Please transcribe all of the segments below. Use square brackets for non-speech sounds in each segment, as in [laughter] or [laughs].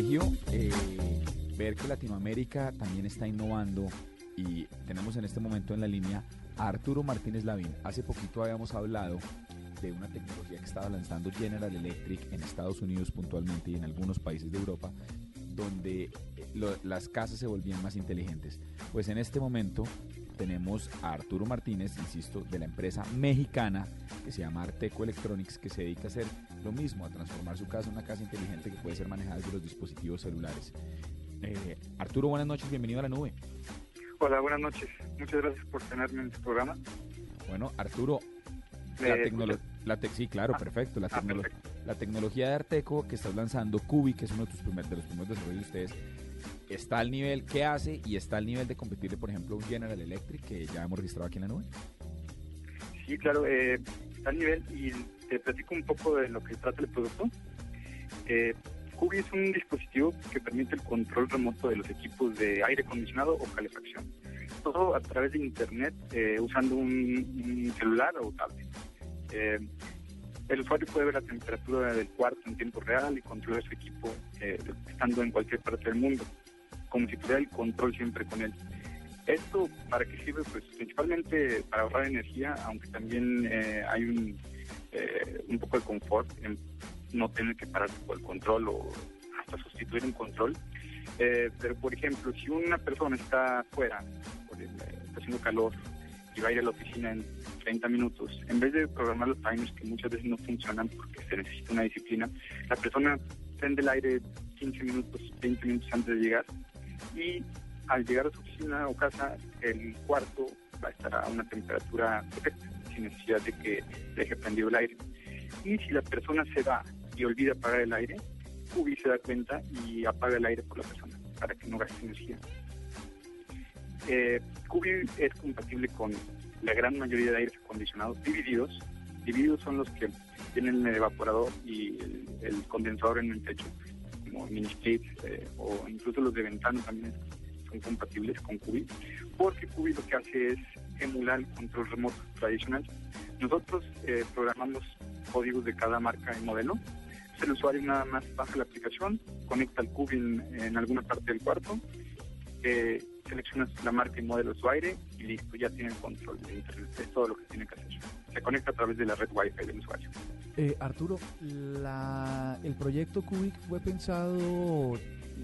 Privilegio eh, ver que Latinoamérica también está innovando y tenemos en este momento en la línea a Arturo Martínez Lavín. Hace poquito habíamos hablado de una tecnología que estaba lanzando General Electric en Estados Unidos puntualmente y en algunos países de Europa, donde eh, las casas se volvían más inteligentes. Pues en este momento tenemos a Arturo Martínez, insisto, de la empresa mexicana que se llama Arteco Electronics, que se dedica a hacer lo mismo, a transformar su casa en una casa inteligente que puede ser manejada desde los dispositivos celulares. Eh, Arturo, buenas noches, bienvenido a la nube. Hola, buenas noches. Muchas gracias por tenerme en su programa. Bueno, Arturo, la ¿Me tecnología... tec- sí, claro, Ah, perfecto. La, ah, perfecto. la tecnología de Arteco que estás lanzando, Cubi, que es uno de, tus primer- de los primeros desarrollos de ustedes, está al nivel que hace y está al nivel de competirle, por ejemplo, un General Electric que ya hemos registrado aquí en la nube. Sí, claro, eh, está al nivel y te platico un poco de lo que trata el producto. Eh, Cubi es un dispositivo que permite el control remoto de los equipos de aire acondicionado o calefacción. Todo a través de internet eh, usando un, celular o tablet. Eh, el usuario puede ver la temperatura del cuarto en tiempo real y controlar su equipo eh, estando en cualquier parte del mundo, como si tuviera el control siempre con él. ¿Esto para qué sirve? Pues principalmente para ahorrar energía, aunque también eh, hay un, eh, un poco de confort en no tener que parar por el control o hasta sustituir un control. Eh, pero, por ejemplo, si una persona está fuera, por el- eh, está haciendo calor y va a ir a la oficina en 30 minutos, en vez de programar los timers que muchas veces no funcionan porque se necesita una disciplina, la persona prende el aire 15 minutos, 20 minutos antes de llegar y al llegar a su oficina o casa, el cuarto va a estar a una temperatura perfecta, sin necesidad de que deje prendido el aire. Y si la persona se va y olvida apagar el aire, Cubi se da cuenta y apaga el aire por la persona, para que no gaste energía. Eh, es compatible con la gran mayoría de aires acondicionados divididos. Divididos son los que tienen el evaporador y el condensador en el techo, como mini splits eh, o incluso los de ventana también son compatibles con Cubi, porque Cubi lo que hace es emular el control remoto tradicional. Nosotros eh, programamos códigos de cada marca y modelo. El usuario nada más baja la aplicación, conecta el Cubi en, en alguna parte del cuarto, eh, seleccionas la marca y modelo de su aire y listo, ya tiene el control de internet. Es todo lo que tiene que hacer. Se conecta a través de la red Wi-Fi del usuario. Eh, Arturo, la- el proyecto Cubic fue pensado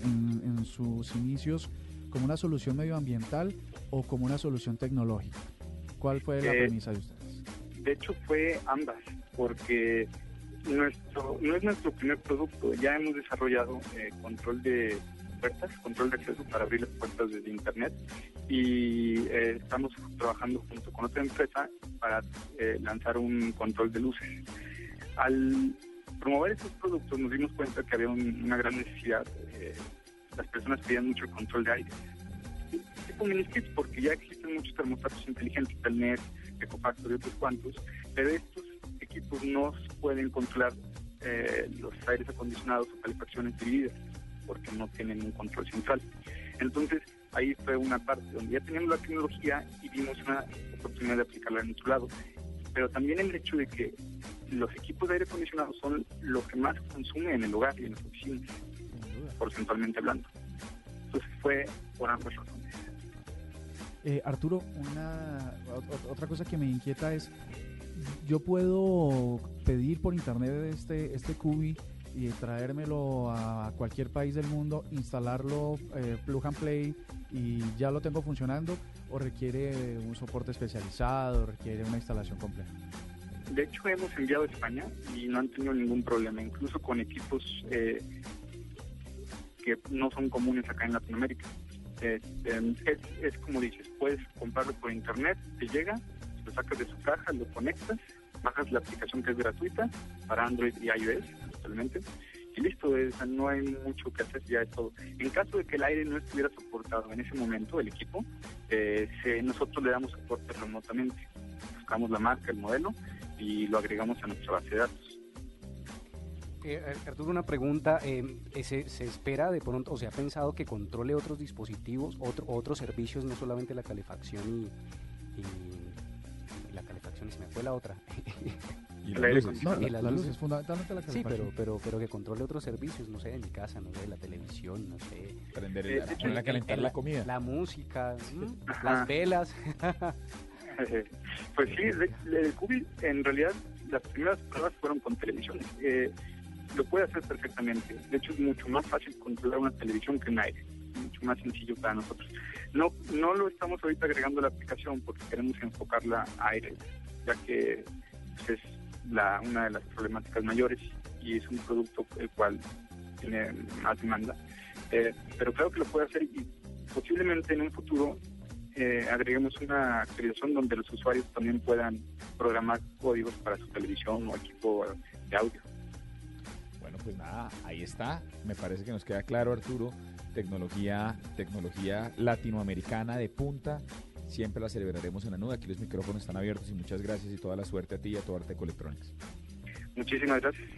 en, en sus inicios como una solución medioambiental o como una solución tecnológica. ¿Cuál fue la Eh, premisa de ustedes? De hecho, fue ambas, porque nuestro no es nuestro primer producto. Ya hemos desarrollado eh, control de puertas, control de acceso para abrir las puertas desde Internet y eh, estamos trabajando junto con otra empresa para eh, lanzar un control de luces. Al promover estos productos nos dimos cuenta que había un- una gran necesidad. eh, las personas pedían mucho control de aire. Tipo miniskips, porque ya existen muchos termostatos inteligentes, Telnet, Ecofactor y otros cuantos, pero estos equipos no pueden controlar eh, los aires acondicionados o calefacciones divididas porque no tienen un control central. Entonces, ahí fue una parte donde ya teníamos la tecnología y vimos una oportunidad de aplicarla en otro lado. Pero también el hecho de que los equipos de aire acondicionado son lo que más consume en el hogar y en las oficinas, porcentualmente hablando. Entonces fue por ambas razones. Eh, Arturo, una, ot- otra cosa que me inquieta es, yo puedo pedir por internet este, este Cubi y traérmelo a cualquier país del mundo, instalarlo, eh, plug and play y ya lo tengo funcionando o requiere un soporte especializado, requiere una instalación compleja. De hecho, hemos enviado a España y no han tenido ningún problema, incluso con equipos eh, que no son comunes acá en Latinoamérica. Eh, es como dices, puedes comprarlo por internet, te llega, lo sacas de su caja, lo conectas bajas la aplicación que es gratuita para Android y iOS actualmente y listo, es, no hay mucho que hacer, ya es todo. En caso de que el aire no estuviera soportado en ese momento, el equipo, eh, nosotros le damos soporte remotamente. Buscamos la marca, el modelo y lo agregamos a nuestra base de datos. Eh, Arturo, una pregunta. Eh, ¿se, ¿se, espera de pronto, o se ha pensado que controle otros dispositivos, otro, otros servicios, no solamente la calefacción y, y calefacción, se me fue la otra? [laughs] Y las luces. No, la, la, luz es fundamentalmente la Sí, pero, pero, pero que controle otros servicios, no sé, en mi casa, no sé, la televisión, no sé. Prender el, eh, la, calentar la, comida. La música, las velas. [laughs] pues sí, el Cubi, en realidad, las primeras pruebas fueron con televisión. Eh, lo puede hacer perfectamente. De hecho, es mucho más fácil controlar una televisión que un aire. Mucho más sencillo para nosotros. No, no lo estamos ahorita agregando a la aplicación porque queremos enfocarla a aire, ya que pues, es la, una de las problemáticas mayores y es un producto el cual tiene más demanda. Eh, pero creo que lo puede hacer y posiblemente en un futuro eh, agreguemos una actualización donde los usuarios también puedan programar códigos para su televisión o equipo de audio. Bueno, pues nada, ahí está. Me parece que nos queda claro, Arturo. Tecnología, tecnología latinoamericana de punta Siempre la celebraremos en la nube. Aquí los micrófonos están abiertos y muchas gracias y toda la suerte a ti y a tu Arteco Electronics. Muchísimas gracias.